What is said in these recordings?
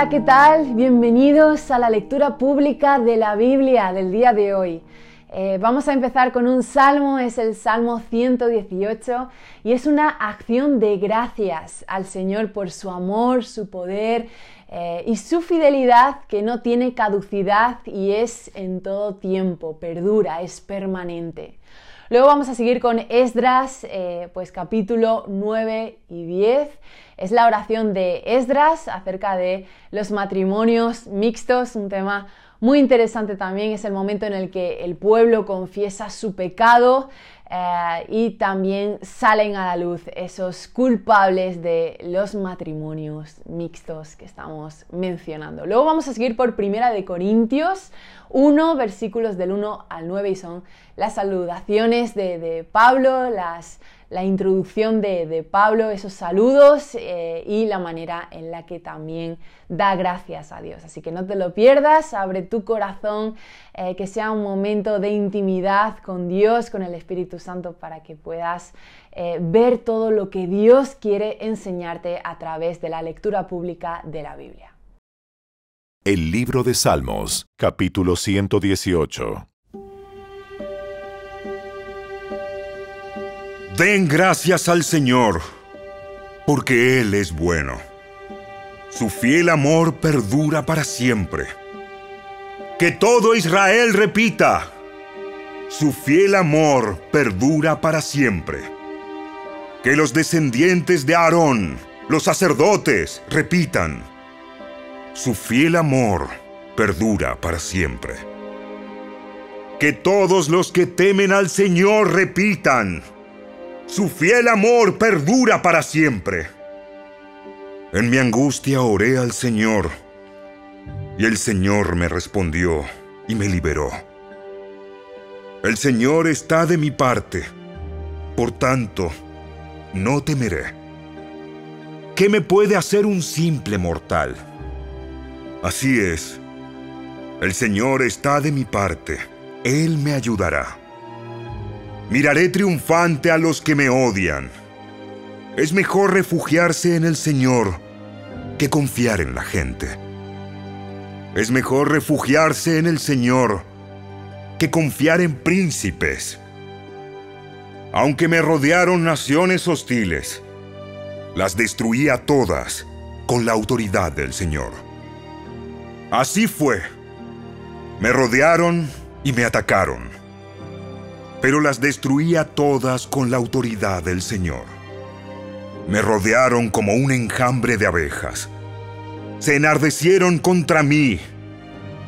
Hola, ¿qué tal? Bienvenidos a la lectura pública de la Biblia del día de hoy. Eh, vamos a empezar con un salmo, es el Salmo 118 y es una acción de gracias al Señor por su amor, su poder eh, y su fidelidad que no tiene caducidad y es en todo tiempo, perdura, es permanente. Luego vamos a seguir con Esdras, eh, pues capítulo 9 y 10. Es la oración de Esdras acerca de los matrimonios mixtos, un tema muy interesante también. Es el momento en el que el pueblo confiesa su pecado eh, y también salen a la luz esos culpables de los matrimonios mixtos que estamos mencionando. Luego vamos a seguir por Primera de Corintios 1, versículos del 1 al 9 y son las saludaciones de Pablo, las la introducción de, Pablo, esos saludos eh, y la manera en la que también da gracias a Dios. Así que no te lo pierdas, abre tu corazón, eh, que sea un momento de intimidad con Dios, con el Espíritu Santo, para que puedas eh, ver todo lo que Dios quiere enseñarte a través de la lectura pública de la Biblia. El libro de Salmos, capítulo 118. Den gracias al Señor, porque Él es bueno. Su fiel amor perdura para siempre. Que todo Israel repita, su fiel amor perdura para siempre. Que los descendientes de Aarón, los sacerdotes, repitan, su fiel amor perdura para siempre. Que todos los que temen al Señor repitan, su fiel amor perdura para siempre. En mi angustia oré al Señor, y el Señor me respondió y me liberó. El Señor está de mi parte, por tanto, no temeré. ¿Qué me puede hacer un simple mortal? Así es, el Señor está de mi parte, Él me ayudará. Miraré triunfante a los que me odian. Es mejor refugiarse en el Señor que confiar en la gente. Es mejor refugiarse en el Señor que confiar en príncipes. Aunque me rodearon naciones hostiles, las destruí a todas con la autoridad del Señor. Así fue. Me rodearon y me atacaron pero las destruía todas con la autoridad del Señor. Me rodearon como un enjambre de abejas. Se enardecieron contra mí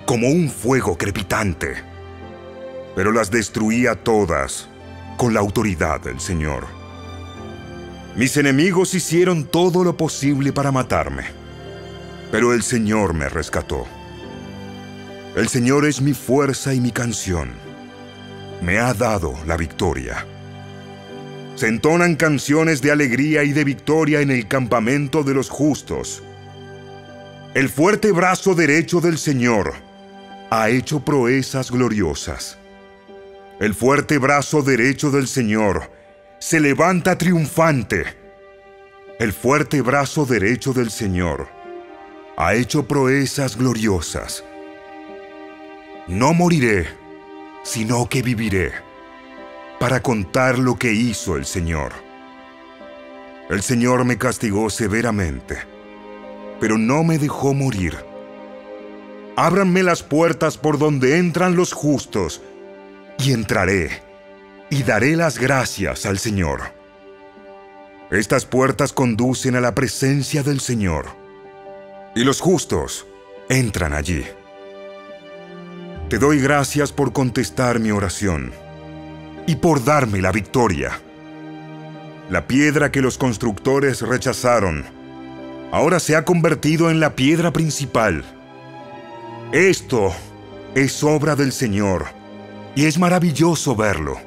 como un fuego crepitante, pero las destruía todas con la autoridad del Señor. Mis enemigos hicieron todo lo posible para matarme, pero el Señor me rescató. El Señor es mi fuerza y mi canción me ha dado la victoria. Se entonan canciones de alegría y de victoria en el campamento de los justos. El fuerte brazo derecho del Señor ha hecho proezas gloriosas. El fuerte brazo derecho del Señor se levanta triunfante. El fuerte brazo derecho del Señor ha hecho proezas gloriosas. No moriré sino que viviré para contar lo que hizo el Señor. El Señor me castigó severamente, pero no me dejó morir. Ábranme las puertas por donde entran los justos, y entraré, y daré las gracias al Señor. Estas puertas conducen a la presencia del Señor, y los justos entran allí. Te doy gracias por contestar mi oración y por darme la victoria. La piedra que los constructores rechazaron ahora se ha convertido en la piedra principal. Esto es obra del Señor y es maravilloso verlo.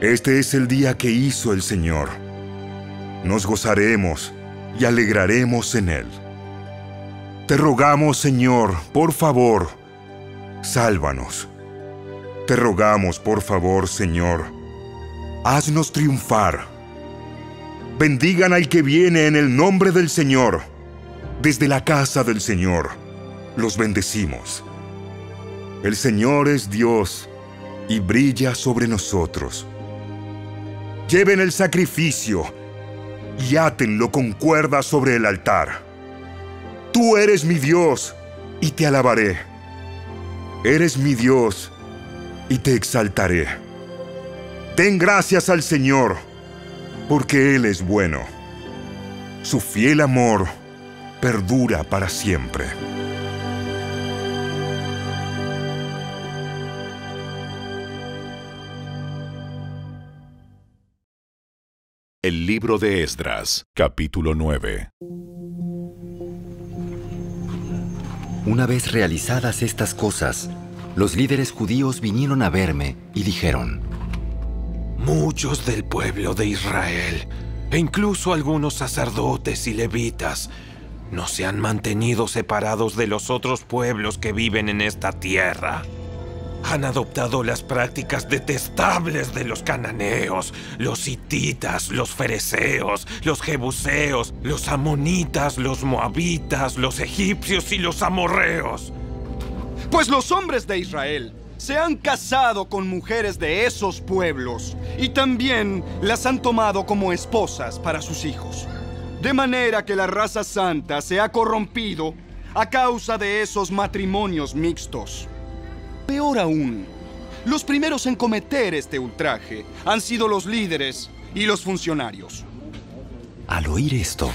Este es el día que hizo el Señor. Nos gozaremos y alegraremos en él. Te rogamos, Señor, por favor, sálvanos. Te rogamos, por favor, Señor, haznos triunfar. Bendigan al que viene en el nombre del Señor. desde la casa del Señor, los bendecimos. El Señor es Dios y brilla sobre nosotros. Lleven el sacrificio y átenlo con cuerdas sobre el altar. Tú eres mi Dios y te alabaré. Eres mi Dios y te exaltaré. Den gracias al Señor, porque Él es bueno. Su fiel amor perdura para siempre. El libro de Esdras, capítulo 9. Una vez realizadas estas cosas, los líderes judíos vinieron a verme y dijeron, Muchos del pueblo de Israel, e incluso algunos sacerdotes y levitas, no se han mantenido separados de los otros pueblos que viven en esta tierra. Han adoptado las prácticas detestables de los cananeos, los hititas, los fereceos, los jebuseos, los amonitas, los moabitas, los egipcios y los amorreos. Pues los hombres de Israel se han casado con mujeres de esos pueblos y también las han tomado como esposas para sus hijos. De manera que la raza santa se ha corrompido a causa de esos matrimonios mixtos. Peor aún, los primeros en cometer este ultraje han sido los líderes y los funcionarios. Al oír esto,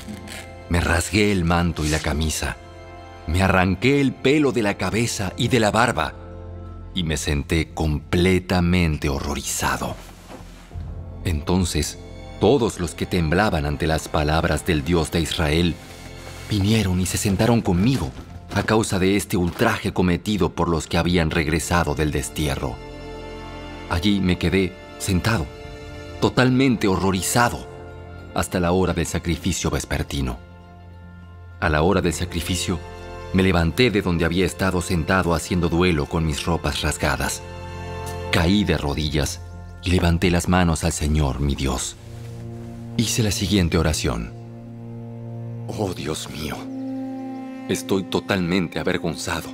me rasgué el manto y la camisa, me arranqué el pelo de la cabeza y de la barba, y me senté completamente horrorizado. Entonces, todos los que temblaban ante las palabras del Dios de Israel vinieron y se sentaron conmigo a causa de este ultraje cometido por los que habían regresado del destierro. Allí me quedé sentado, totalmente horrorizado, hasta la hora del sacrificio vespertino. A la hora del sacrificio, me levanté de donde había estado sentado haciendo duelo con mis ropas rasgadas. Caí de rodillas y levanté las manos al Señor, mi Dios. Hice la siguiente oración. Oh Dios mío, estoy totalmente avergonzado.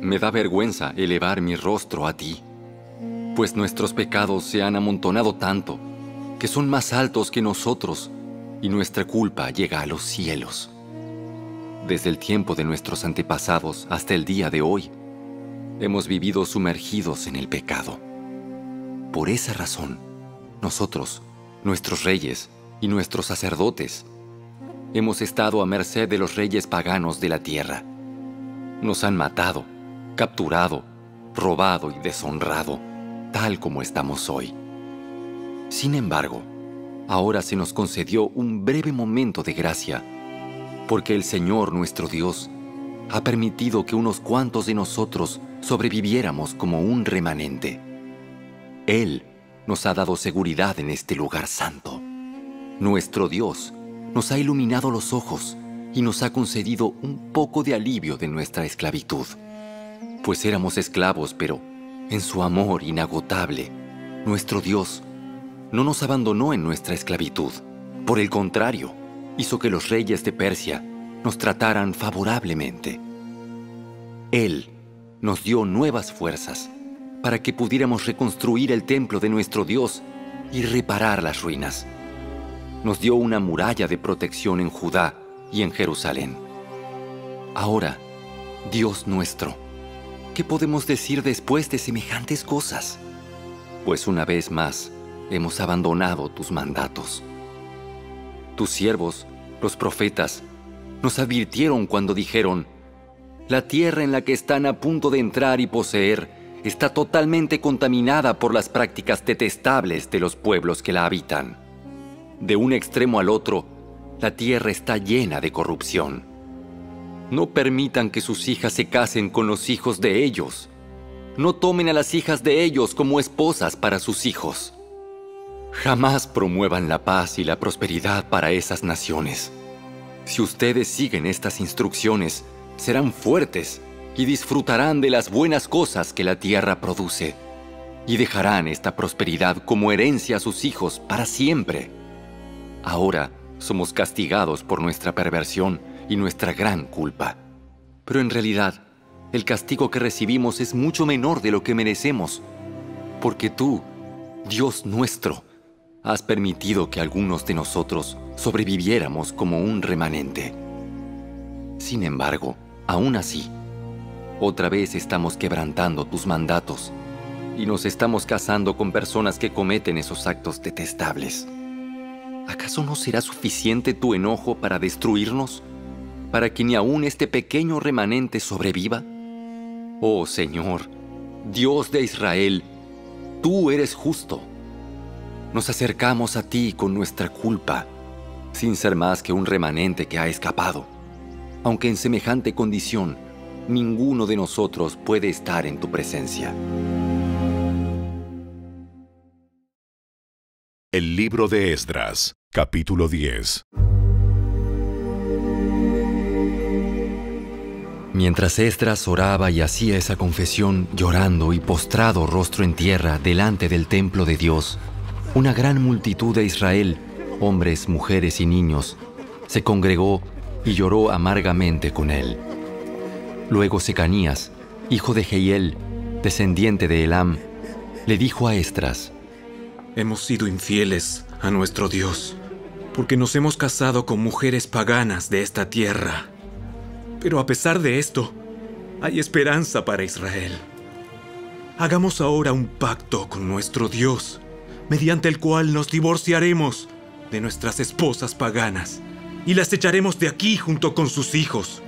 Me da vergüenza elevar mi rostro a ti, pues nuestros pecados se han amontonado tanto que son más altos que nosotros y nuestra culpa llega a los cielos desde el tiempo de nuestros antepasados hasta el día de hoy, hemos vivido sumergidos en el pecado. Por esa razón, nosotros, nuestros reyes y nuestros sacerdotes, hemos estado a merced de los reyes paganos de la tierra. Nos han matado, capturado, robado y deshonrado, tal como estamos hoy. Sin embargo, ahora se nos concedió un breve momento de gracia porque el Señor nuestro Dios ha permitido que unos cuantos de nosotros sobreviviéramos como un remanente. Él nos ha dado seguridad en este lugar santo. Nuestro Dios nos ha iluminado los ojos y nos ha concedido un poco de alivio de nuestra esclavitud. Pues éramos esclavos, pero en su amor inagotable, nuestro Dios no nos abandonó en nuestra esclavitud. Por el contrario, hizo que los reyes de Persia nos trataran favorablemente. Él nos dio nuevas fuerzas para que pudiéramos reconstruir el templo de nuestro Dios y reparar las ruinas. Nos dio una muralla de protección en Judá y en Jerusalén. Ahora, Dios nuestro, ¿qué podemos decir después de semejantes cosas? Pues una vez más hemos abandonado tus mandatos. Tus siervos, los profetas, nos advirtieron cuando dijeron, la tierra en la que están a punto de entrar y poseer está totalmente contaminada por las prácticas detestables de los pueblos que la habitan. De un extremo al otro, la tierra está llena de corrupción. No permitan que sus hijas se casen con los hijos de ellos. No tomen a las hijas de ellos como esposas para sus hijos. Jamás promuevan la paz y la prosperidad para esas naciones. Si ustedes siguen estas instrucciones, serán fuertes y disfrutarán de las buenas cosas que la tierra produce, y dejarán esta prosperidad como herencia a sus hijos para siempre. Ahora somos castigados por nuestra perversión y nuestra gran culpa. Pero en realidad, el castigo que recibimos es mucho menor de lo que merecemos, porque tú, Dios nuestro, has permitido que algunos de nosotros sobreviviéramos como un remanente. Sin embargo, aún así, otra vez estamos quebrantando tus mandatos y nos estamos casando con personas que cometen esos actos detestables. ¿Acaso no será suficiente tu enojo para destruirnos? ¿Para que ni aún este pequeño remanente sobreviva? Oh Señor, Dios de Israel, tú eres justo. Nos acercamos a ti con nuestra culpa, sin ser más que un remanente que ha escapado. Aunque en semejante condición, ninguno de nosotros puede estar en tu presencia. El libro de Esdras, capítulo 10. Mientras Esdras oraba y hacía esa confesión llorando y postrado rostro en tierra delante del templo de Dios, una gran multitud de Israel, hombres, mujeres y niños, se congregó y lloró amargamente con él. Luego Secanías, hijo de Jehiel, descendiente de Elam, le dijo a Esdras, Hemos sido infieles a nuestro Dios, porque nos hemos casado con mujeres paganas de esta tierra. Pero a pesar de esto, hay esperanza para Israel. Hagamos ahora un pacto con nuestro Dios, mediante el cual nos divorciaremos de nuestras esposas paganas y las echaremos de aquí junto con sus hijos.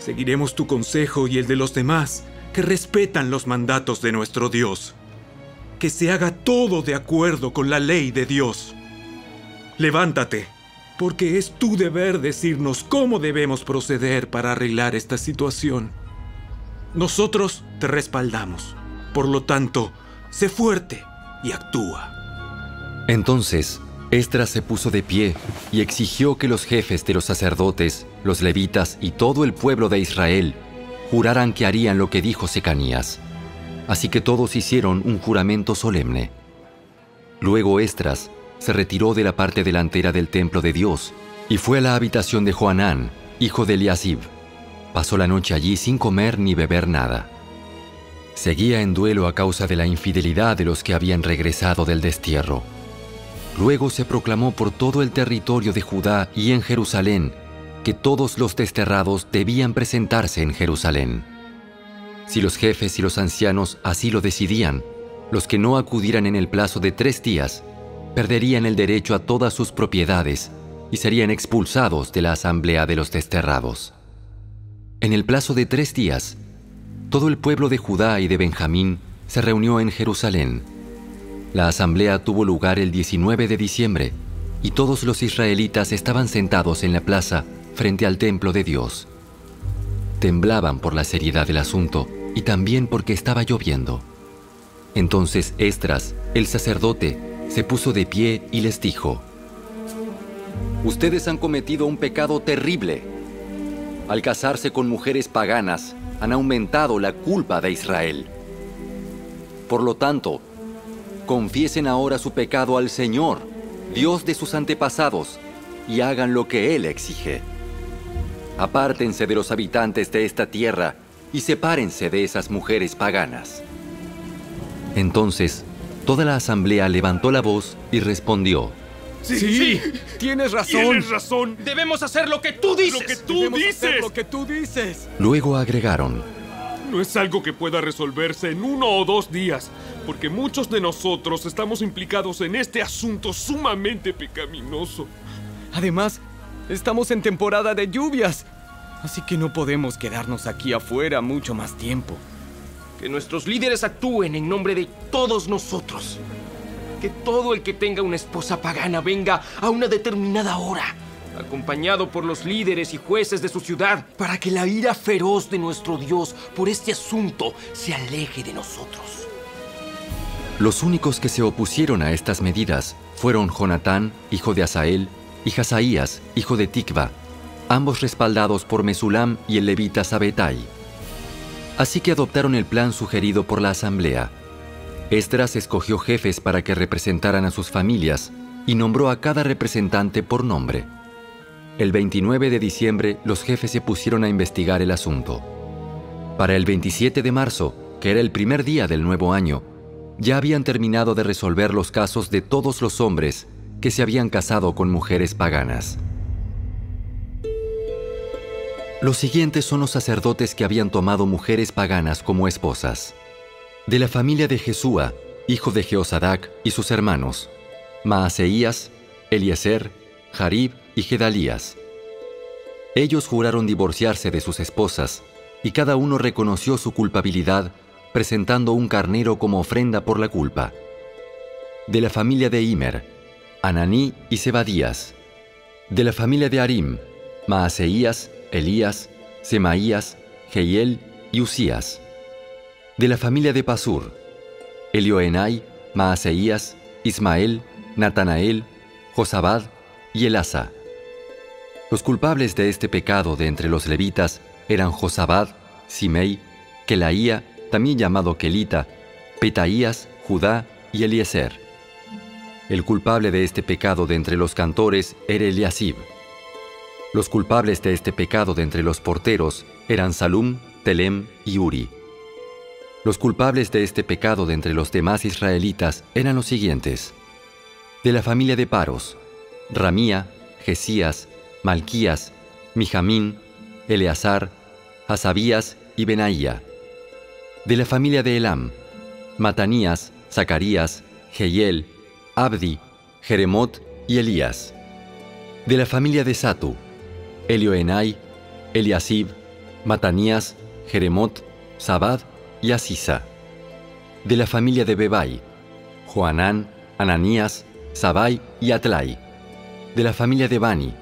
Seguiremos tu consejo y el de los demás que respetan los mandatos de nuestro Dios. Que se haga todo de acuerdo con la ley de Dios. Levántate porque es tu deber decirnos cómo debemos proceder para arreglar esta situación. Nosotros te respaldamos. Por lo tanto, sé fuerte y actúa. Entonces, Esdras se puso de pie y exigió que los jefes de los sacerdotes, los levitas y todo el pueblo de Israel juraran que harían lo que dijo Secanías. Así que todos hicieron un juramento solemne. Luego Esdras se retiró de la parte delantera del templo de Dios y fue a la habitación de Joanán, hijo de Eliasib. Pasó la noche allí sin comer ni beber nada. Seguía en duelo a causa de la infidelidad de los que habían regresado del destierro. Luego se proclamó por todo el territorio de Judá y en Jerusalén que todos los desterrados debían presentarse en Jerusalén. Si los jefes y los ancianos así lo decidían, los que no acudieran en el plazo de tres días perderían el derecho a todas sus propiedades y serían expulsados de la asamblea de los desterrados. En el plazo de tres días, todo el pueblo de Judá y de Benjamín se reunió en Jerusalén. La asamblea tuvo lugar el 19 de diciembre y todos los israelitas estaban sentados en la plaza frente al templo de Dios. Temblaban por la seriedad del asunto y también porque estaba lloviendo. Entonces Estras, el sacerdote, se puso de pie y les dijo, Ustedes han cometido un pecado terrible. Al casarse con mujeres paganas, han aumentado la culpa de Israel. Por lo tanto, confiesen ahora su pecado al Señor, Dios de sus antepasados, y hagan lo que Él exige. Apártense de los habitantes de esta tierra y sepárense de esas mujeres paganas. Entonces Toda la asamblea levantó la voz y respondió. Sí, tienes razón. Tienes razón. Debemos hacer lo que tú dices. Lo que tú dices. lo que tú dices. Luego agregaron. No es algo que pueda resolverse en uno o dos días, porque muchos de nosotros estamos implicados en este asunto sumamente pecaminoso. Además, estamos en temporada de lluvias, así que no podemos quedarnos aquí afuera mucho más tiempo. Que nuestros líderes actúen en nombre de todos nosotros. Que todo el que tenga una esposa pagana venga a una determinada hora, acompañado por los líderes y jueces de su ciudad, para que la ira feroz de nuestro Dios por este asunto se aleje de nosotros. Los únicos que se opusieron a estas medidas fueron Jonatán, hijo de Asael, y Hazaías, hijo de Tikva, ambos respaldados por Mesulam y el levita Sabetai. Así que adoptaron el plan sugerido por la asamblea. Esdras escogió jefes para que representaran a sus familias y nombró a cada representante por nombre. el 29 de diciembre los jefes se pusieron a investigar el asunto. Para el 27 de marzo, que era el primer día del nuevo año, ya habían terminado de resolver los casos de todos los hombres que se habían casado con mujeres paganas. Los siguientes son los sacerdotes que habían tomado mujeres paganas como esposas. De la familia de Jesúa, hijo de Jeosadac y sus hermanos, Maaseías, Eliezer, Jarib y Gedalías. Ellos juraron divorciarse de sus esposas, y cada uno reconoció su culpabilidad presentando un carnero como ofrenda por la culpa. De la familia de Imer, Ananí y Zebadías. De la familia de Arim, Maaseías, Elías, Semaías, Jehiel y Usías. De la familia de Pasur, Elioenai, Maaseías, Ismael, Natanael, Josabad y Elasa. Los culpables de este pecado de entre los levitas eran Josabad, Simei, Kelaía, también llamado Kelita, Petaías, Judá y Eliezer. El culpable de este pecado de entre los cantores era Eliasib. Los culpables de este pecado de entre los porteros eran Salum, Telem y Uri. Los culpables de este pecado de entre los demás israelitas eran los siguientes. De la familia de Paros, Ramía, Jesías, Malquías, Mijamín, Eleazar, Hasabías y Benaía. De la familia de Elam, Matanías, Zacarías, Jehiel, Abdi, Jeremot y Elías. De la familia de Satu, Elioenai, Eliasib, Matanías, Jeremot, Sabad y Asisa. De la familia de Bebai, Joanán, Ananías, Sabai y Atlai. De la familia de Bani,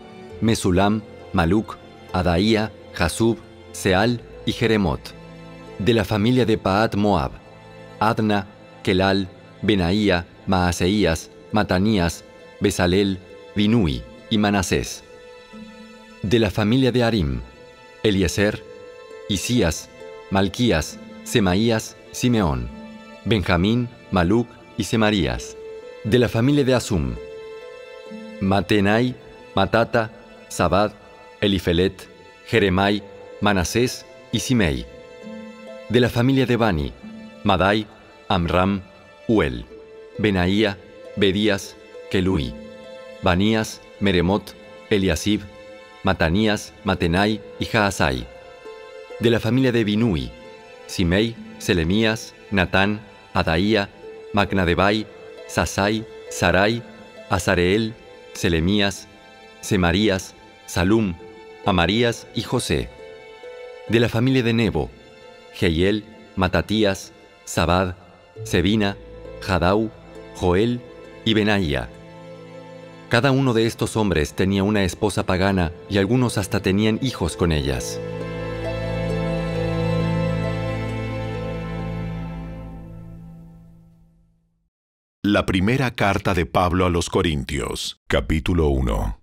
Mesulam, Maluk, Adaía, Jasub, Seal y Jeremot. De la familia de Paat Moab, Adna, Kelal, Benaía, Maaseías, Matanías, Besalel, Binui y Manasés de la familia de Arim, Eliezer, Isías, Malquías, Semaías, Simeón, Benjamín, Maluc y Semarías, de la familia de Asum, Matenai, Matata, Sabad, Elifelet, Jeremai, Manasés y Simei, de la familia de Bani, Madai, Amram, Uel, Benaía, Bedías, Kelui, Banías, Meremot, Eliasib, Matanías, Matenai y Jaasai. De la familia de Binui, Simei, Selemías, Natán, Adaía, Magnadebai, Sasai, Sarai, Azareel, Selemías, Semarías, Salum, Amarías y José. De la familia de Nebo, Jehiel, Matatías, Sabad, Sebina, Jadau, Joel y Benaía. Cada uno de estos hombres tenía una esposa pagana y algunos hasta tenían hijos con ellas. La primera carta de Pablo a los Corintios, capítulo 1.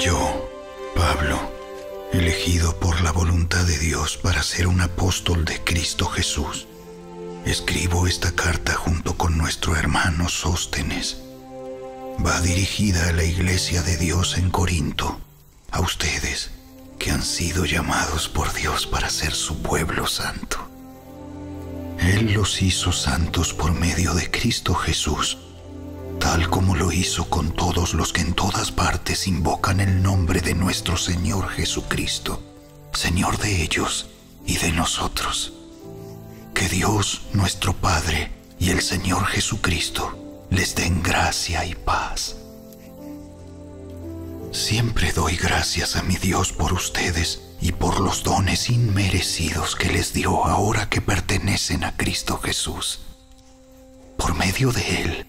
Yo, Pablo elegido por la voluntad de Dios para ser un apóstol de Cristo Jesús. Escribo esta carta junto con nuestro hermano Sóstenes. Va dirigida a la iglesia de Dios en Corinto, a ustedes que han sido llamados por Dios para ser su pueblo santo. Él los hizo santos por medio de Cristo Jesús tal como lo hizo con todos los que en todas partes invocan el nombre de nuestro Señor Jesucristo, Señor de ellos y de nosotros. Que Dios nuestro Padre y el Señor Jesucristo les den gracia y paz. Siempre doy gracias a mi Dios por ustedes y por los dones inmerecidos que les dio ahora que pertenecen a Cristo Jesús. Por medio de Él,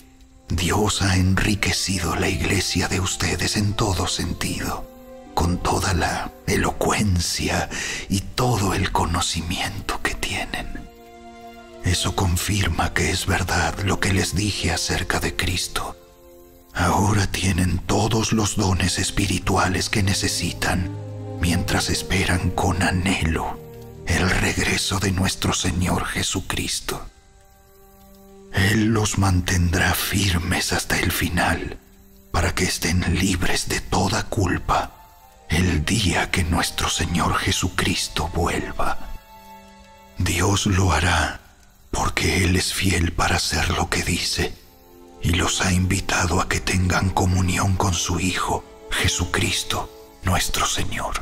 Dios ha enriquecido la iglesia de ustedes en todo sentido, con toda la elocuencia y todo el conocimiento que tienen. Eso confirma que es verdad lo que les dije acerca de Cristo. Ahora tienen todos los dones espirituales que necesitan mientras esperan con anhelo el regreso de nuestro Señor Jesucristo. Él los mantendrá firmes hasta el final, para que estén libres de toda culpa el día que nuestro Señor Jesucristo vuelva. Dios lo hará porque Él es fiel para hacer lo que dice y los ha invitado a que tengan comunión con su Hijo, Jesucristo, nuestro Señor.